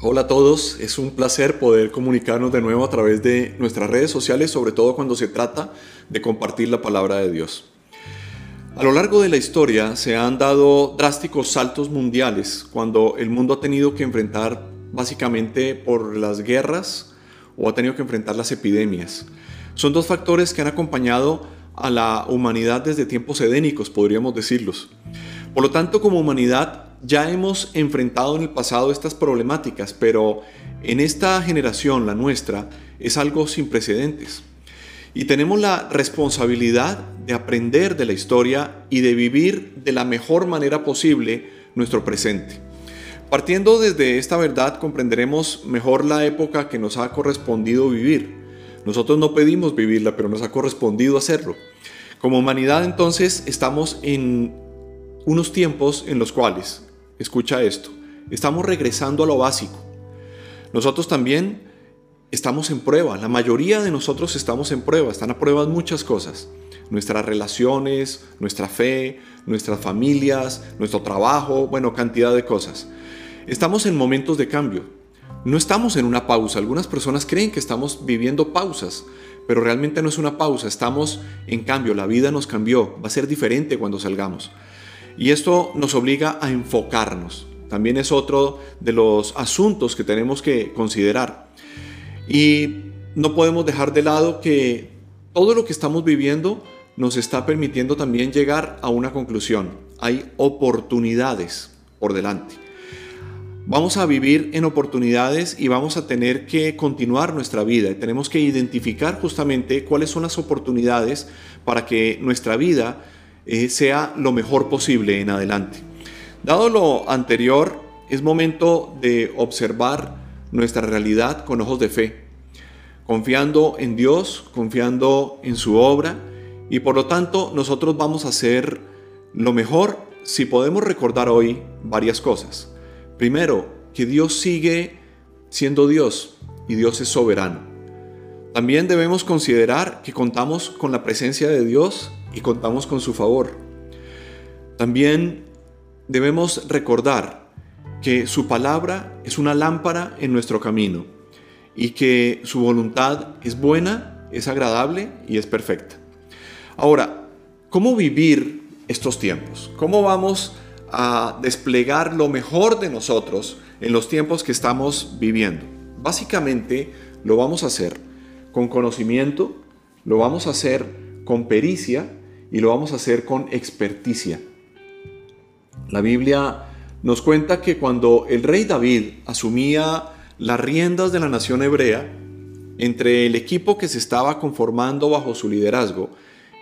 Hola a todos, es un placer poder comunicarnos de nuevo a través de nuestras redes sociales, sobre todo cuando se trata de compartir la palabra de Dios. A lo largo de la historia se han dado drásticos saltos mundiales cuando el mundo ha tenido que enfrentar básicamente por las guerras o ha tenido que enfrentar las epidemias. Son dos factores que han acompañado a la humanidad desde tiempos edénicos, podríamos decirlos. Por lo tanto, como humanidad ya hemos enfrentado en el pasado estas problemáticas, pero en esta generación, la nuestra, es algo sin precedentes. Y tenemos la responsabilidad de aprender de la historia y de vivir de la mejor manera posible nuestro presente. Partiendo desde esta verdad comprenderemos mejor la época que nos ha correspondido vivir. Nosotros no pedimos vivirla, pero nos ha correspondido hacerlo. Como humanidad entonces estamos en unos tiempos en los cuales escucha esto, estamos regresando a lo básico. Nosotros también estamos en prueba, la mayoría de nosotros estamos en prueba, están a prueba muchas cosas. Nuestras relaciones, nuestra fe, nuestras familias, nuestro trabajo, bueno, cantidad de cosas. Estamos en momentos de cambio. No estamos en una pausa. Algunas personas creen que estamos viviendo pausas, pero realmente no es una pausa. Estamos en cambio. La vida nos cambió. Va a ser diferente cuando salgamos. Y esto nos obliga a enfocarnos. También es otro de los asuntos que tenemos que considerar. Y no podemos dejar de lado que todo lo que estamos viviendo nos está permitiendo también llegar a una conclusión. Hay oportunidades por delante. Vamos a vivir en oportunidades y vamos a tener que continuar nuestra vida. Tenemos que identificar justamente cuáles son las oportunidades para que nuestra vida eh, sea lo mejor posible en adelante. Dado lo anterior, es momento de observar nuestra realidad con ojos de fe, confiando en Dios, confiando en su obra y por lo tanto nosotros vamos a hacer lo mejor si podemos recordar hoy varias cosas. Primero, que Dios sigue siendo Dios y Dios es soberano. También debemos considerar que contamos con la presencia de Dios y contamos con su favor. También debemos recordar que su palabra es una lámpara en nuestro camino y que su voluntad es buena, es agradable y es perfecta. Ahora, ¿cómo vivir estos tiempos? ¿Cómo vamos a desplegar lo mejor de nosotros en los tiempos que estamos viviendo? Básicamente lo vamos a hacer con conocimiento, lo vamos a hacer con pericia y lo vamos a hacer con experticia. La Biblia nos cuenta que cuando el rey David asumía las riendas de la nación hebrea, entre el equipo que se estaba conformando bajo su liderazgo,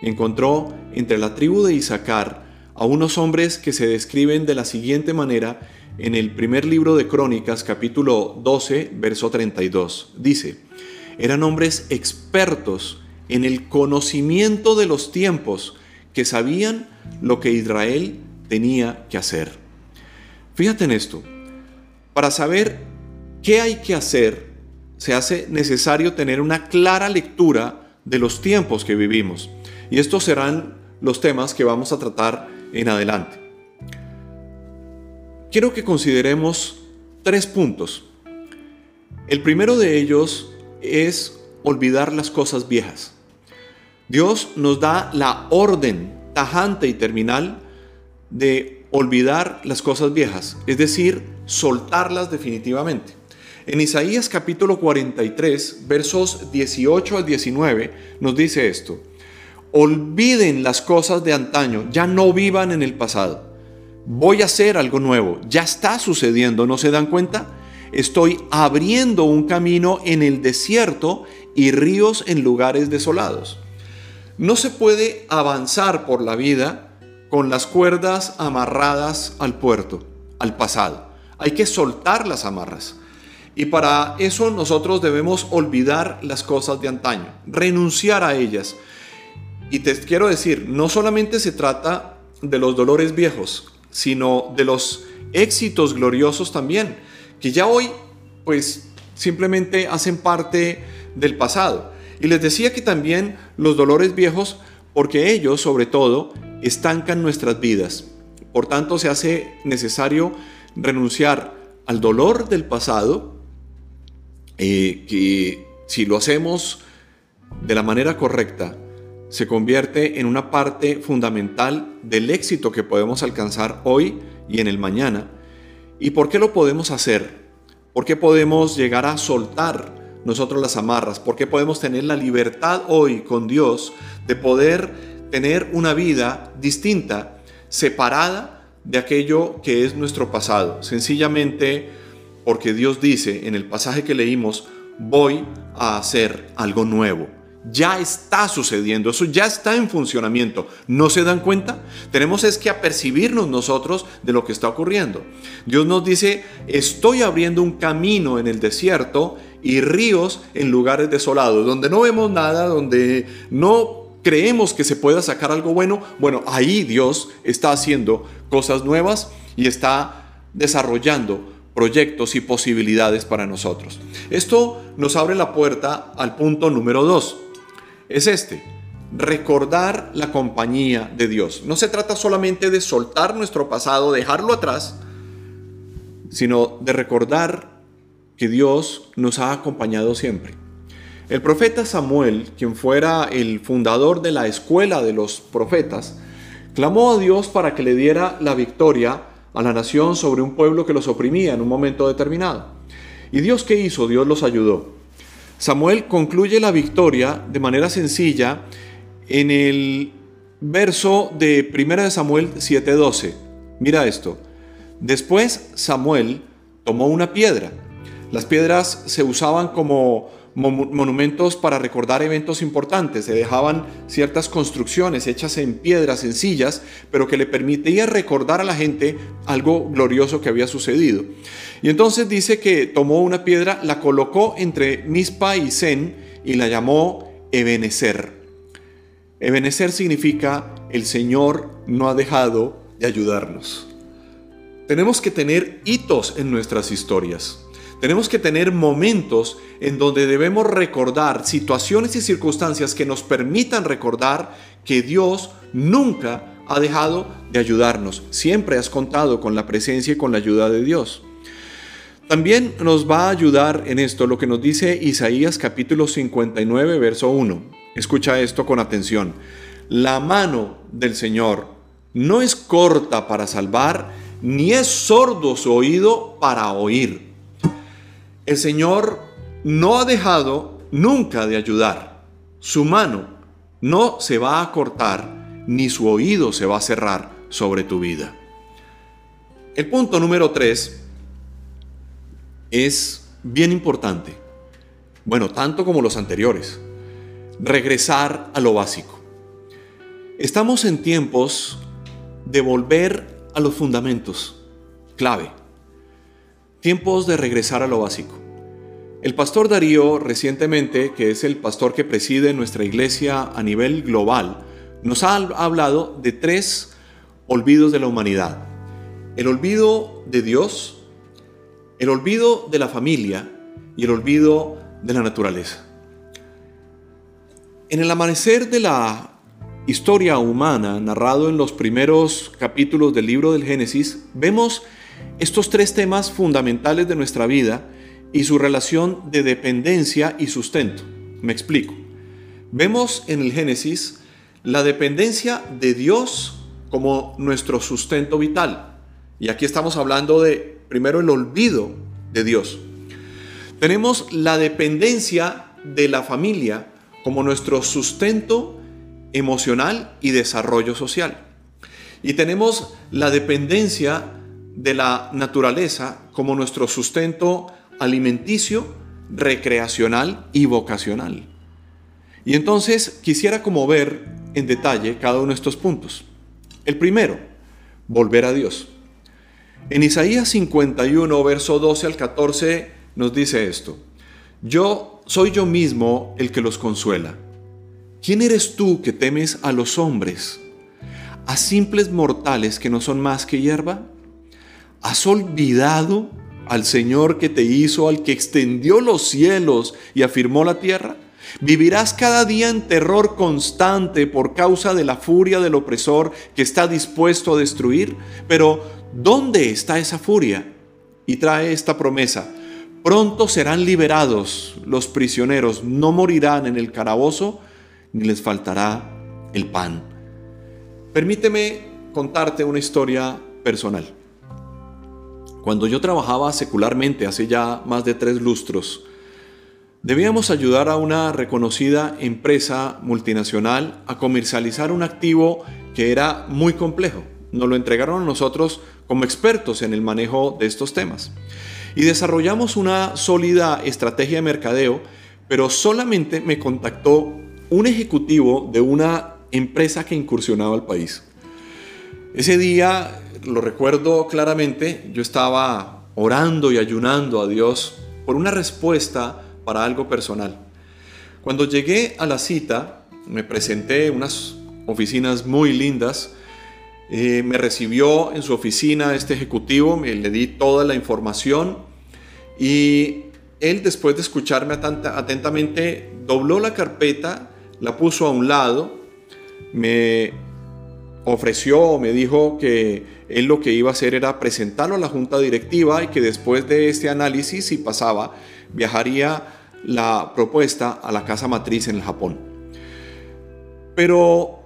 encontró entre la tribu de Isaacar a unos hombres que se describen de la siguiente manera en el primer libro de Crónicas, capítulo 12, verso 32. Dice, eran hombres expertos en el conocimiento de los tiempos que sabían lo que Israel tenía que hacer. Fíjate en esto, para saber qué hay que hacer, se hace necesario tener una clara lectura de los tiempos que vivimos. Y estos serán los temas que vamos a tratar en adelante. Quiero que consideremos tres puntos. El primero de ellos es olvidar las cosas viejas. Dios nos da la orden tajante y terminal de olvidar las cosas viejas, es decir, soltarlas definitivamente. En Isaías capítulo 43, versos 18 al 19, nos dice esto, olviden las cosas de antaño, ya no vivan en el pasado. Voy a hacer algo nuevo, ya está sucediendo, ¿no se dan cuenta? Estoy abriendo un camino en el desierto y ríos en lugares desolados. No se puede avanzar por la vida con las cuerdas amarradas al puerto, al pasado. Hay que soltar las amarras. Y para eso nosotros debemos olvidar las cosas de antaño, renunciar a ellas. Y te quiero decir, no solamente se trata de los dolores viejos, sino de los éxitos gloriosos también, que ya hoy pues simplemente hacen parte del pasado. Y les decía que también los dolores viejos, porque ellos sobre todo estancan nuestras vidas. Por tanto, se hace necesario renunciar al dolor del pasado, eh, que si lo hacemos de la manera correcta, se convierte en una parte fundamental del éxito que podemos alcanzar hoy y en el mañana. ¿Y por qué lo podemos hacer? ¿Por qué podemos llegar a soltar nosotros las amarras? ¿Por qué podemos tener la libertad hoy con Dios de poder tener una vida distinta, separada de aquello que es nuestro pasado? Sencillamente porque Dios dice en el pasaje que leímos, voy a hacer algo nuevo. Ya está sucediendo, eso ya está en funcionamiento. ¿No se dan cuenta? Tenemos es que apercibirnos nosotros de lo que está ocurriendo. Dios nos dice, estoy abriendo un camino en el desierto y ríos en lugares desolados, donde no vemos nada, donde no creemos que se pueda sacar algo bueno. Bueno, ahí Dios está haciendo cosas nuevas y está desarrollando proyectos y posibilidades para nosotros. Esto nos abre la puerta al punto número dos. Es este, recordar la compañía de Dios. No se trata solamente de soltar nuestro pasado, dejarlo atrás, sino de recordar que Dios nos ha acompañado siempre. El profeta Samuel, quien fuera el fundador de la escuela de los profetas, clamó a Dios para que le diera la victoria a la nación sobre un pueblo que los oprimía en un momento determinado. ¿Y Dios qué hizo? Dios los ayudó. Samuel concluye la victoria de manera sencilla en el verso de 1 Samuel 7:12. Mira esto. Después Samuel tomó una piedra. Las piedras se usaban como monumentos para recordar eventos importantes. Se dejaban ciertas construcciones hechas en piedras sencillas, pero que le permitía recordar a la gente algo glorioso que había sucedido. Y entonces dice que tomó una piedra, la colocó entre Mispa y Zen y la llamó Ebenezer. Ebenezer significa el Señor no ha dejado de ayudarnos. Tenemos que tener hitos en nuestras historias. Tenemos que tener momentos en donde debemos recordar situaciones y circunstancias que nos permitan recordar que Dios nunca ha dejado de ayudarnos. Siempre has contado con la presencia y con la ayuda de Dios. También nos va a ayudar en esto lo que nos dice Isaías capítulo 59, verso 1. Escucha esto con atención. La mano del Señor no es corta para salvar, ni es sordo su oído para oír el Señor no ha dejado nunca de ayudar. Su mano no se va a cortar, ni su oído se va a cerrar sobre tu vida. El punto número tres es bien importante. Bueno, tanto como los anteriores. Regresar a lo básico. Estamos en tiempos de volver a los fundamentos, clave tiempos de regresar a lo básico. El pastor Darío recientemente, que es el pastor que preside nuestra iglesia a nivel global, nos ha hablado de tres olvidos de la humanidad. El olvido de Dios, el olvido de la familia y el olvido de la naturaleza. En el amanecer de la historia humana narrado en los primeros capítulos del libro del Génesis, vemos estos tres temas fundamentales de nuestra vida y su relación de dependencia y sustento. Me explico. Vemos en el Génesis la dependencia de Dios como nuestro sustento vital. Y aquí estamos hablando de, primero, el olvido de Dios. Tenemos la dependencia de la familia como nuestro sustento emocional y desarrollo social. Y tenemos la dependencia de la naturaleza como nuestro sustento alimenticio, recreacional y vocacional. Y entonces quisiera como ver en detalle cada uno de estos puntos. El primero, volver a Dios. En Isaías 51, verso 12 al 14, nos dice esto. Yo soy yo mismo el que los consuela. ¿Quién eres tú que temes a los hombres, a simples mortales que no son más que hierba? ¿Has olvidado al Señor que te hizo, al que extendió los cielos y afirmó la tierra? Vivirás cada día en terror constante por causa de la furia del opresor que está dispuesto a destruir. Pero, ¿dónde está esa furia? y trae esta promesa. Pronto serán liberados los prisioneros, no morirán en el calabozo, ni les faltará el pan. Permíteme contarte una historia personal. Cuando yo trabajaba secularmente hace ya más de tres lustros, debíamos ayudar a una reconocida empresa multinacional a comercializar un activo que era muy complejo. Nos lo entregaron a nosotros como expertos en el manejo de estos temas. Y desarrollamos una sólida estrategia de mercadeo, pero solamente me contactó un ejecutivo de una empresa que incursionaba al país. Ese día, lo recuerdo claramente, yo estaba orando y ayunando a Dios por una respuesta para algo personal. Cuando llegué a la cita, me presenté en unas oficinas muy lindas. Eh, me recibió en su oficina este ejecutivo, me le di toda la información y él después de escucharme atentamente dobló la carpeta, la puso a un lado me ofreció, me dijo que él lo que iba a hacer era presentarlo a la junta directiva y que después de este análisis, si pasaba, viajaría la propuesta a la casa matriz en el Japón. Pero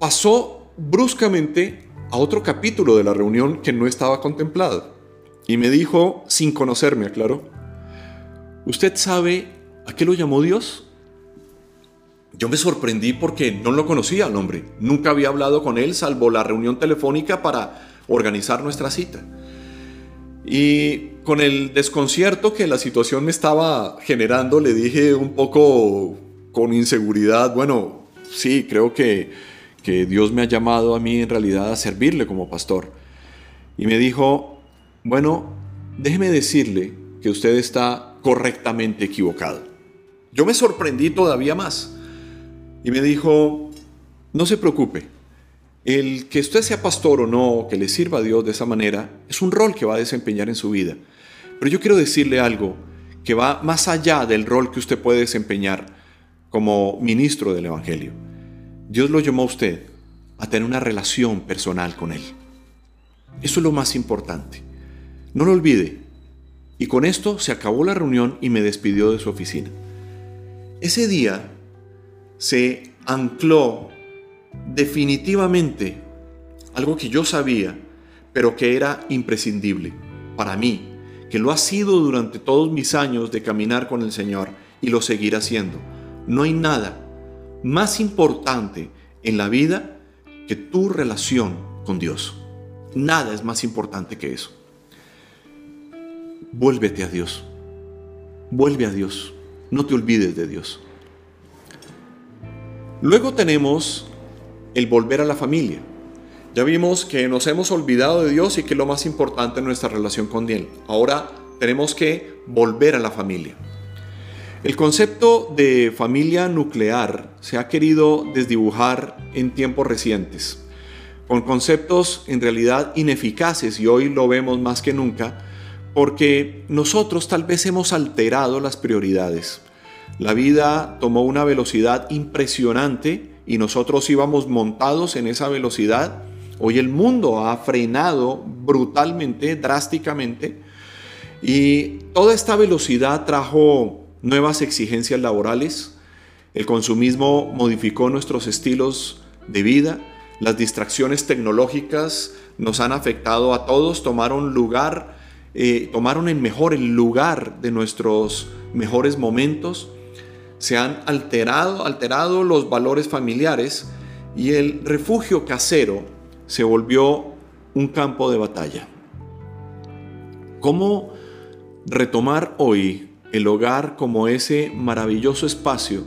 pasó bruscamente a otro capítulo de la reunión que no estaba contemplado. Y me dijo, sin conocerme, aclaró, ¿usted sabe a qué lo llamó Dios? Yo me sorprendí porque no lo conocía al hombre. Nunca había hablado con él salvo la reunión telefónica para organizar nuestra cita. Y con el desconcierto que la situación me estaba generando, le dije un poco con inseguridad, bueno, sí, creo que, que Dios me ha llamado a mí en realidad a servirle como pastor. Y me dijo, bueno, déjeme decirle que usted está correctamente equivocado. Yo me sorprendí todavía más y me dijo, no se preocupe, el que usted sea pastor o no, que le sirva a Dios de esa manera, es un rol que va a desempeñar en su vida. Pero yo quiero decirle algo que va más allá del rol que usted puede desempeñar como ministro del Evangelio. Dios lo llamó a usted a tener una relación personal con Él. Eso es lo más importante. No lo olvide. Y con esto se acabó la reunión y me despidió de su oficina. Ese día se ancló definitivamente algo que yo sabía, pero que era imprescindible para mí, que lo ha sido durante todos mis años de caminar con el Señor y lo seguirá haciendo. No hay nada más importante en la vida que tu relación con Dios. Nada es más importante que eso. Vuélvete a Dios. Vuelve a Dios. No te olvides de Dios. Luego tenemos el volver a la familia. Ya vimos que nos hemos olvidado de Dios y que es lo más importante en nuestra relación con Él. Ahora tenemos que volver a la familia. El concepto de familia nuclear se ha querido desdibujar en tiempos recientes, con conceptos en realidad ineficaces y hoy lo vemos más que nunca, porque nosotros tal vez hemos alterado las prioridades. La vida tomó una velocidad impresionante y nosotros íbamos montados en esa velocidad. Hoy el mundo ha frenado brutalmente, drásticamente, y toda esta velocidad trajo nuevas exigencias laborales. El consumismo modificó nuestros estilos de vida. Las distracciones tecnológicas nos han afectado a todos, tomaron lugar, eh, tomaron en mejor el lugar de nuestros mejores momentos se han alterado, alterado los valores familiares y el refugio casero se volvió un campo de batalla. ¿Cómo retomar hoy el hogar como ese maravilloso espacio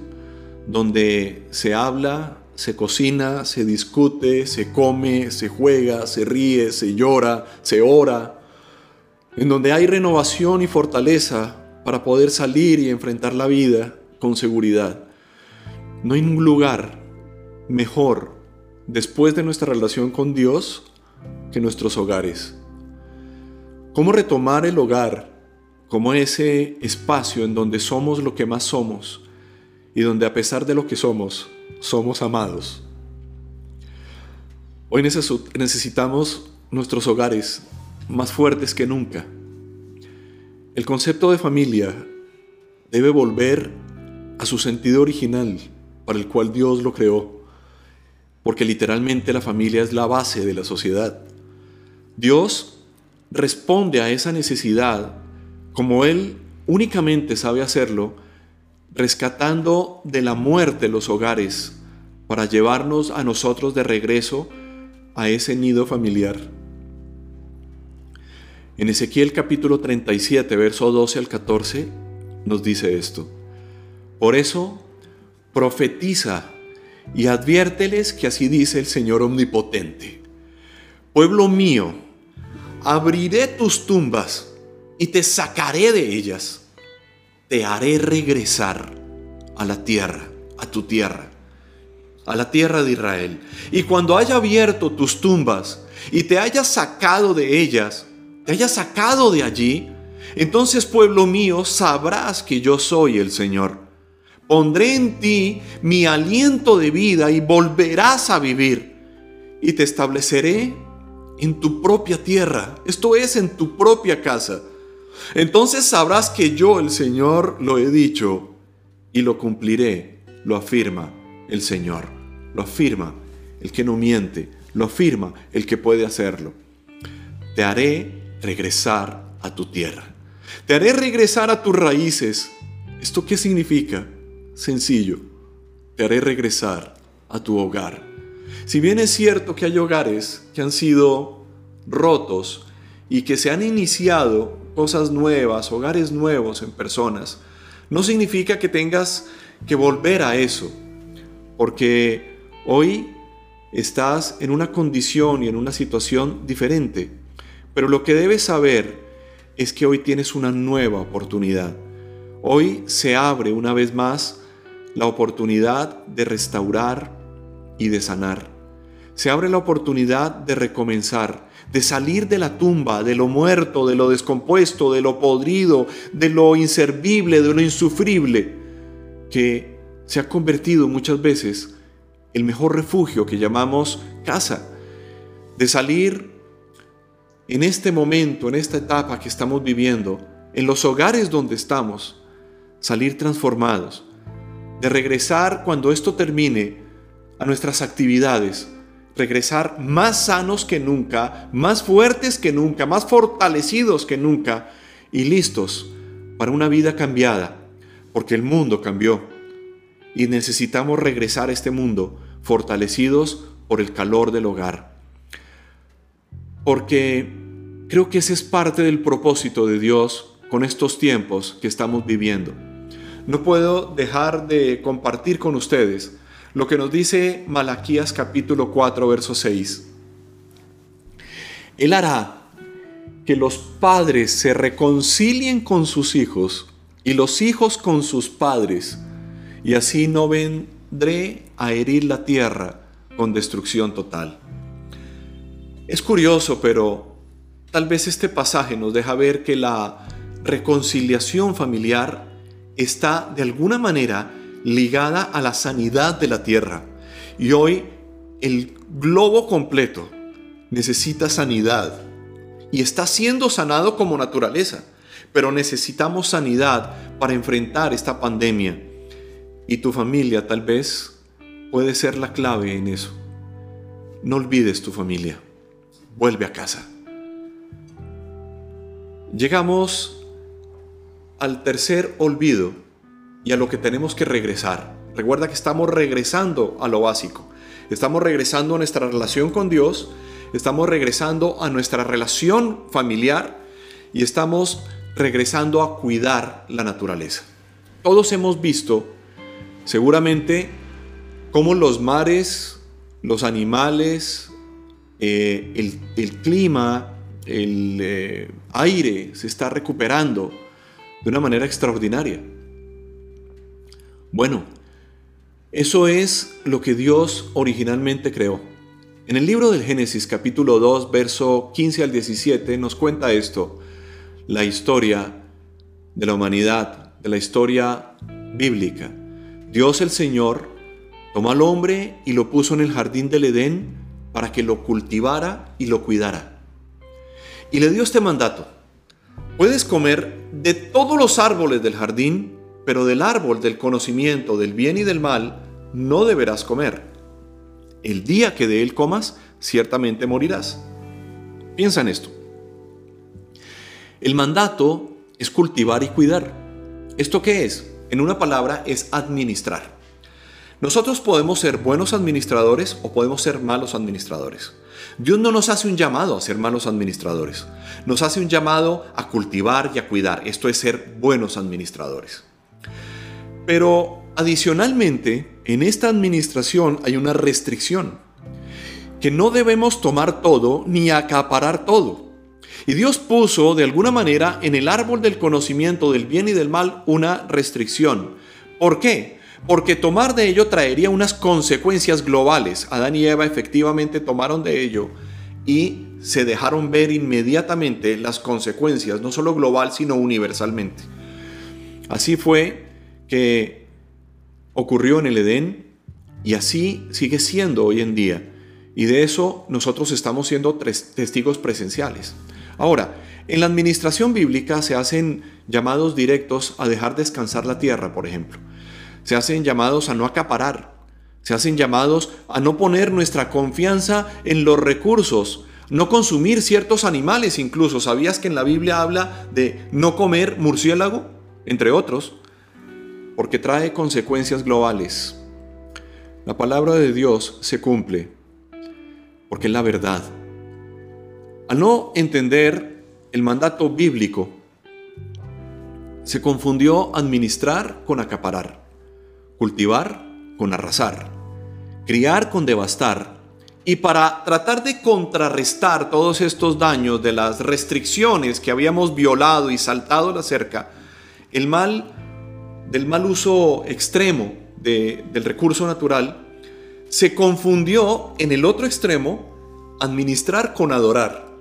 donde se habla, se cocina, se discute, se come, se juega, se ríe, se llora, se ora, en donde hay renovación y fortaleza para poder salir y enfrentar la vida con seguridad. No hay un lugar mejor después de nuestra relación con Dios que nuestros hogares. ¿Cómo retomar el hogar como ese espacio en donde somos lo que más somos y donde a pesar de lo que somos, somos amados? Hoy necesitamos nuestros hogares más fuertes que nunca. el concepto de familia debe volver a su sentido original para el cual Dios lo creó, porque literalmente la familia es la base de la sociedad. Dios responde a esa necesidad como Él únicamente sabe hacerlo, rescatando de la muerte los hogares para llevarnos a nosotros de regreso a ese nido familiar. En Ezequiel capítulo 37, verso 12 al 14, nos dice esto. Por eso, profetiza y adviérteles que así dice el Señor Omnipotente. Pueblo mío, abriré tus tumbas y te sacaré de ellas. Te haré regresar a la tierra, a tu tierra, a la tierra de Israel. Y cuando haya abierto tus tumbas y te haya sacado de ellas, te haya sacado de allí, entonces pueblo mío, sabrás que yo soy el Señor. Pondré en ti mi aliento de vida y volverás a vivir. Y te estableceré en tu propia tierra, esto es, en tu propia casa. Entonces sabrás que yo, el Señor, lo he dicho y lo cumpliré, lo afirma el Señor, lo afirma el que no miente, lo afirma el que puede hacerlo. Te haré regresar a tu tierra. Te haré regresar a tus raíces. ¿Esto qué significa? Sencillo. Te haré regresar a tu hogar. Si bien es cierto que hay hogares que han sido rotos y que se han iniciado cosas nuevas, hogares nuevos en personas, no significa que tengas que volver a eso, porque hoy estás en una condición y en una situación diferente. Pero lo que debes saber es que hoy tienes una nueva oportunidad. Hoy se abre una vez más la oportunidad de restaurar y de sanar. Se abre la oportunidad de recomenzar, de salir de la tumba, de lo muerto, de lo descompuesto, de lo podrido, de lo inservible, de lo insufrible, que se ha convertido muchas veces el mejor refugio que llamamos casa, de salir en este momento, en esta etapa que estamos viviendo, en los hogares donde estamos, salir transformados, de regresar cuando esto termine a nuestras actividades, regresar más sanos que nunca, más fuertes que nunca, más fortalecidos que nunca y listos para una vida cambiada, porque el mundo cambió y necesitamos regresar a este mundo fortalecidos por el calor del hogar. Porque creo que ese es parte del propósito de Dios con estos tiempos que estamos viviendo. No puedo dejar de compartir con ustedes lo que nos dice Malaquías capítulo 4, verso 6. Él hará que los padres se reconcilien con sus hijos y los hijos con sus padres, y así no vendré a herir la tierra con destrucción total. Es curioso, pero tal vez este pasaje nos deja ver que la reconciliación familiar está de alguna manera ligada a la sanidad de la tierra. Y hoy el globo completo necesita sanidad y está siendo sanado como naturaleza, pero necesitamos sanidad para enfrentar esta pandemia. Y tu familia tal vez puede ser la clave en eso. No olvides tu familia. Vuelve a casa. Llegamos al tercer olvido y a lo que tenemos que regresar. Recuerda que estamos regresando a lo básico. Estamos regresando a nuestra relación con Dios, estamos regresando a nuestra relación familiar y estamos regresando a cuidar la naturaleza. Todos hemos visto seguramente cómo los mares, los animales, eh, el, clima, el eh, aire se está recuperando de una manera extraordinaria. Bueno, eso es lo que Dios originalmente creó. En el libro del Génesis capítulo 2, verso 15 al 17 nos cuenta esto, la historia de la humanidad, de la historia bíblica. Dios el Señor tomó al hombre y lo puso en el jardín del Edén para que lo cultivara y lo cuidara. Y le dio este mandato, Puedes comer de todos los árboles del jardín, pero del árbol del conocimiento del bien y del mal no deberás comer. El día que de él comas, ciertamente morirás. Piensa en esto. El mandato es cultivar y cuidar. ¿Esto qué es? En una palabra es administrar. Nosotros podemos ser buenos administradores o podemos ser malos administradores. Dios no nos hace un llamado a ser malos administradores. Nos hace un llamado a cultivar y a cuidar. Esto es ser buenos administradores. Pero adicionalmente, en esta administración hay una restricción. Que no debemos tomar todo ni acaparar todo. Y Dios puso de alguna manera en el árbol del conocimiento del bien y del mal una restricción. ¿Por qué? Porque tomar de ello traería unas consecuencias globales. Adán y Eva efectivamente tomaron de ello y se dejaron ver inmediatamente las consecuencias, no solo global, sino universalmente. Así fue que ocurrió en el Edén y así sigue siendo hoy en día. Y de eso nosotros estamos siendo testigos presenciales. Ahora, en la administración bíblica se hacen llamados directos a dejar descansar la tierra, por ejemplo se hacen llamados a no acaparar, se hacen llamados a no poner nuestra confianza en los recursos, no consumir ciertos animales incluso. ¿Sabías que en la Biblia habla de no comer murciélago, entre otros? Porque trae consecuencias globales. La palabra de Dios se cumple, porque es la verdad. Al no entender el mandato bíblico, se confundió administrar con acaparar cultivar con arrasar, criar con devastar. Y para tratar de contrarrestar todos estos daños de las restricciones que habíamos violado y saltado la cerca, el mal del mal uso extremo del recurso natural se confundió en el otro extremo administrar con adorar.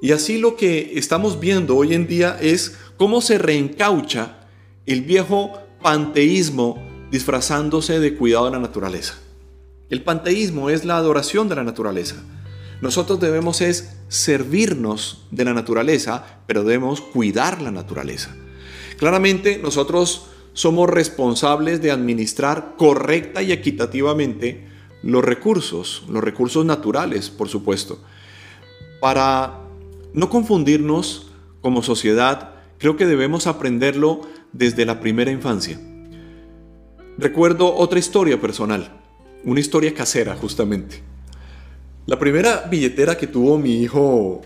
Y así lo que estamos viendo hoy en día es cómo se reencaucha el viejo panteísmo disfrazándose de cuidado de la naturaleza. El panteísmo es la adoración de la naturaleza. Nosotros debemos es servirnos de la naturaleza, pero debemos cuidar la naturaleza. Claramente nosotros somos responsables de administrar correcta y equitativamente los recursos, los recursos naturales, por supuesto. Para no confundirnos como sociedad, creo que debemos aprenderlo desde la primera infancia. Recuerdo otra historia personal, una historia casera justamente. La primera billetera que tuvo mi hijo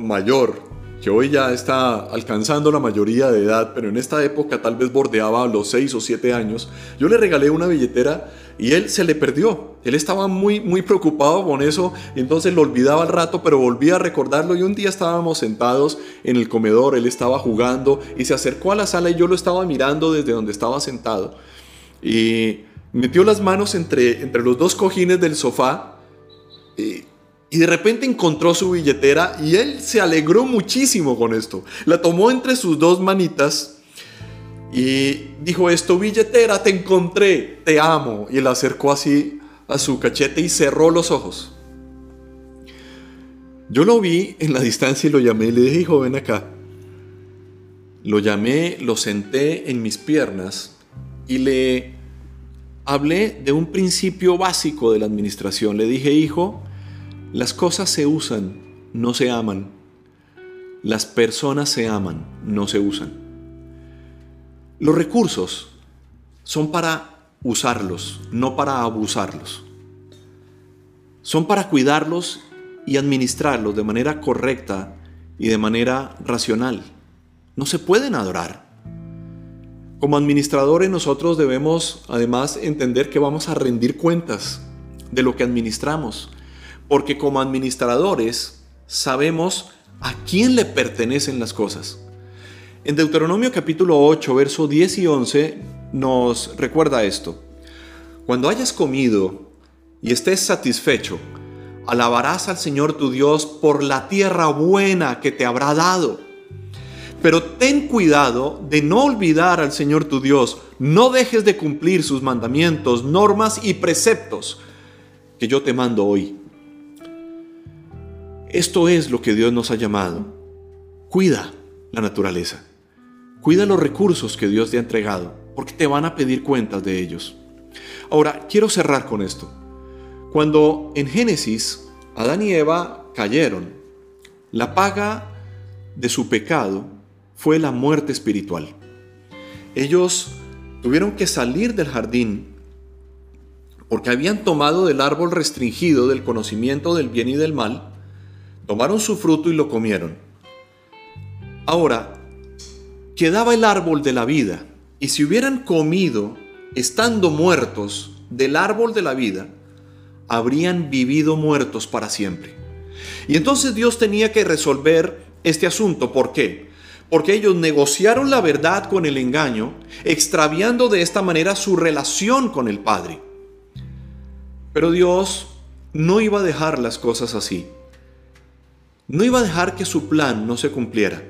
mayor, que hoy ya está alcanzando la mayoría de edad, pero en esta época tal vez bordeaba los 6 o 7 años, yo le regalé una billetera y él se le perdió. Él estaba muy, muy preocupado con eso, y entonces lo olvidaba al rato, pero volvía a recordarlo y un día estábamos sentados en el comedor, él estaba jugando y se acercó a la sala y yo lo estaba mirando desde donde estaba sentado y metió las manos entre, entre los dos cojines del sofá y, de repente encontró su billetera y él se alegró muchísimo con esto. La tomó entre sus dos manitas y dijo esto, billetera, te encontré, te amo. Y la acercó así a su cachete y cerró los ojos. Yo lo vi en la distancia y lo llamé y le dije, hijo, ven acá. Lo llamé, lo senté en mis piernas y le hablé de un principio básico de la administración. Le dije, hijo, las cosas se usan, no se aman. Las personas se aman, no se usan. Los recursos son para usarlos, no para abusarlos. Son para cuidarlos y administrarlos de manera correcta y de manera racional. No se pueden adorar. Como administradores nosotros debemos además entender que vamos a rendir cuentas de lo que administramos, porque como administradores sabemos a quién le pertenecen las cosas. En Deuteronomio capítulo 8, verso 10 y 11 nos recuerda esto. Cuando hayas comido y estés satisfecho, alabarás al Señor tu Dios por la tierra buena que te habrá dado pero ten cuidado de no olvidar al Señor tu Dios. No dejes de cumplir sus mandamientos, normas y preceptos que yo te mando hoy. Esto es lo que Dios nos ha llamado. Cuida la naturaleza. Cuida los recursos que Dios te ha entregado, porque te van a pedir cuentas de ellos. Ahora, quiero cerrar con esto. Cuando en Génesis Adán y Eva cayeron, la paga de su pecado fue la muerte espiritual. Ellos tuvieron que salir del jardín porque habían tomado del árbol restringido del conocimiento del bien y del mal, tomaron su fruto y lo comieron. Ahora, quedaba el árbol de la vida, y si hubieran comido, estando muertos del árbol de la vida, habrían vivido muertos para siempre. Y entonces Dios tenía que resolver este asunto. ¿Por qué? Porque ellos negociaron la verdad con el engaño, extraviando de esta manera su relación con el Padre. Pero Dios no iba a dejar las cosas así. No iba a dejar que su plan no se cumpliera.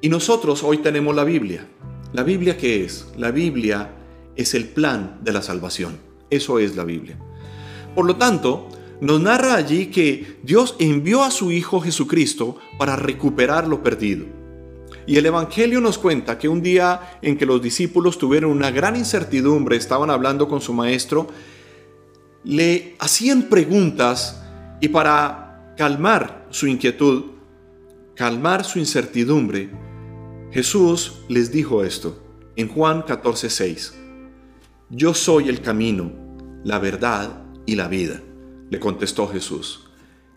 Y nosotros hoy tenemos la Biblia. ¿La Biblia qué es? La Biblia es el plan de la salvación. Eso es la Biblia. Por lo tanto, nos narra allí que Dios envió a su Hijo Jesucristo para recuperar lo perdido. Y el Evangelio nos cuenta que un día en que los discípulos tuvieron una gran incertidumbre, estaban hablando con su maestro, le hacían preguntas y para calmar su inquietud, calmar su incertidumbre, Jesús les dijo esto en Juan 14:6. Yo soy el camino, la verdad y la vida, le contestó Jesús.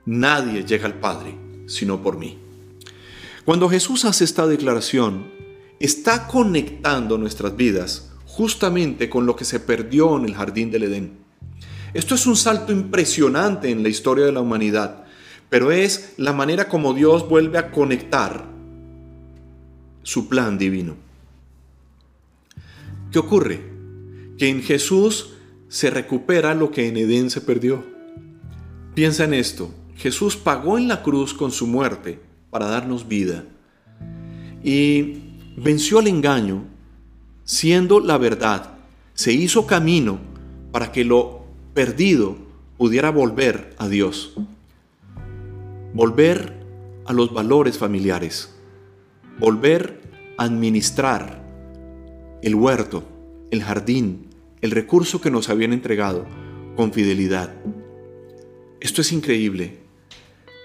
Nadie llega al Padre sino por mí. Cuando Jesús hace esta declaración, está conectando nuestras vidas justamente con lo que se perdió en el jardín del Edén. Esto es un salto impresionante en la historia de la humanidad, pero es la manera como Dios vuelve a conectar su plan divino. ¿Qué ocurre? que en Jesús se recupera lo que en Edén se perdió. Piensa en esto, Jesús pagó en la cruz con su muerte para darnos vida. Y venció al engaño siendo la verdad, se hizo camino para que lo perdido pudiera volver a Dios, volver a los valores familiares, volver a administrar el huerto, el jardín, el recurso que nos habían entregado con fidelidad. Esto es increíble,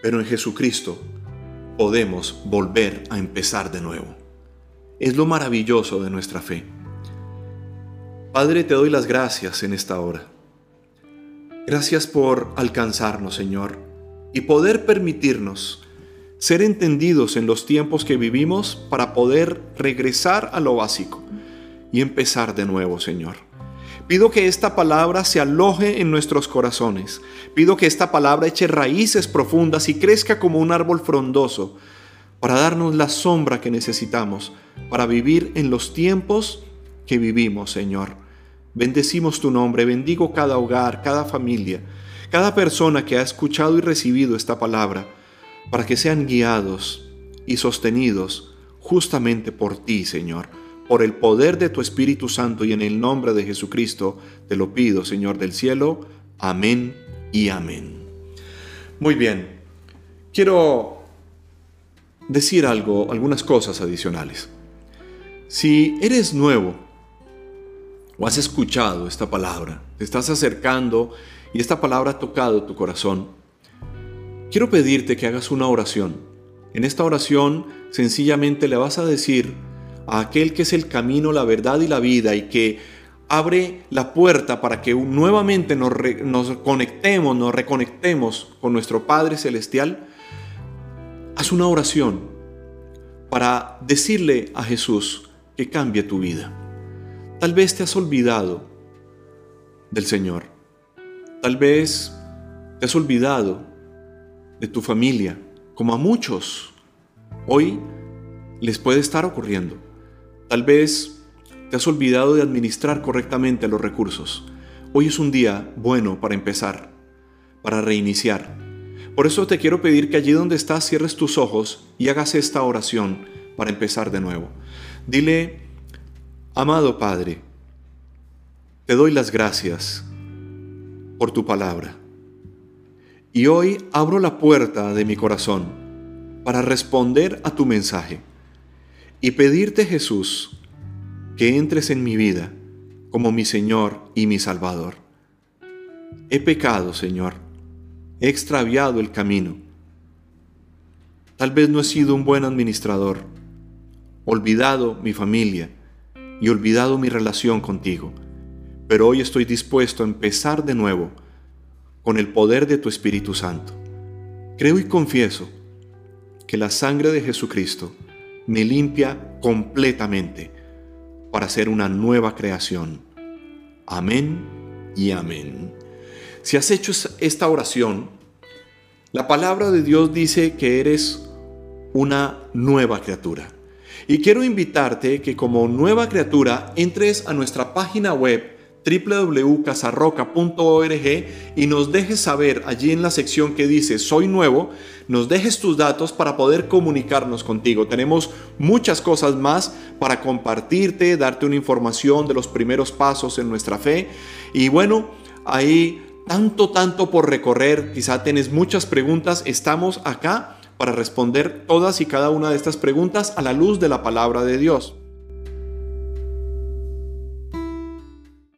pero en Jesucristo podemos volver a empezar de nuevo. Es lo maravilloso de nuestra fe. Padre, te doy las gracias en esta hora. Gracias por alcanzarnos, Señor, y poder permitirnos ser entendidos en los tiempos que vivimos para poder regresar a lo básico y empezar de nuevo, Señor. Pido que esta palabra se aloje en nuestros corazones. Pido que esta palabra eche raíces profundas y crezca como un árbol frondoso para darnos la sombra que necesitamos para vivir en los tiempos que vivimos, Señor. Bendecimos tu nombre, bendigo cada hogar, cada familia, cada persona que ha escuchado y recibido esta palabra, para que sean guiados y sostenidos justamente por ti, Señor por el poder de tu Espíritu Santo y en el nombre de Jesucristo, te lo pido, Señor del cielo. Amén y amén. Muy bien, quiero decir algo, algunas cosas adicionales. Si eres nuevo o has escuchado esta palabra, te estás acercando y esta palabra ha tocado tu corazón, quiero pedirte que hagas una oración. En esta oración sencillamente le vas a decir, a aquel que es el camino, la verdad y la vida y que abre la puerta para que nuevamente nos, nos conectemos, nos reconectemos con nuestro Padre Celestial, haz una oración para decirle a Jesús que cambie tu vida. Tal vez te has olvidado del Señor. Tal vez te has olvidado de tu familia, como a muchos hoy les puede estar ocurriendo. Tal vez te has olvidado de administrar correctamente los recursos. Hoy es un día bueno para empezar, para reiniciar. Por eso te quiero pedir que allí donde estás cierres tus ojos y hagas esta oración para empezar de nuevo. Dile, amado Padre, te doy las gracias por tu palabra. Y hoy abro la puerta de mi corazón para responder a tu mensaje y pedirte Jesús que entres en mi vida como mi Señor y mi Salvador. He pecado, Señor, he extraviado el camino. Tal vez no he sido un buen administrador, olvidado mi familia y olvidado mi relación contigo, pero hoy estoy dispuesto a empezar de nuevo con el poder de tu Espíritu Santo. Creo y confieso que la sangre de Jesucristo me limpia completamente para ser una nueva creación. Amén y amén. Si has hecho esta oración, la palabra de Dios dice que eres una nueva criatura. Y quiero invitarte que como nueva criatura entres a nuestra página web www.casarroca.org y nos dejes saber allí en la sección que dice Soy nuevo, nos dejes tus datos para poder comunicarnos contigo. Tenemos muchas cosas más para compartirte, darte una información de los primeros pasos en nuestra fe. Y bueno, hay tanto, tanto por recorrer, quizá tienes muchas preguntas, estamos acá para responder todas y cada una de estas preguntas a la luz de la palabra de Dios.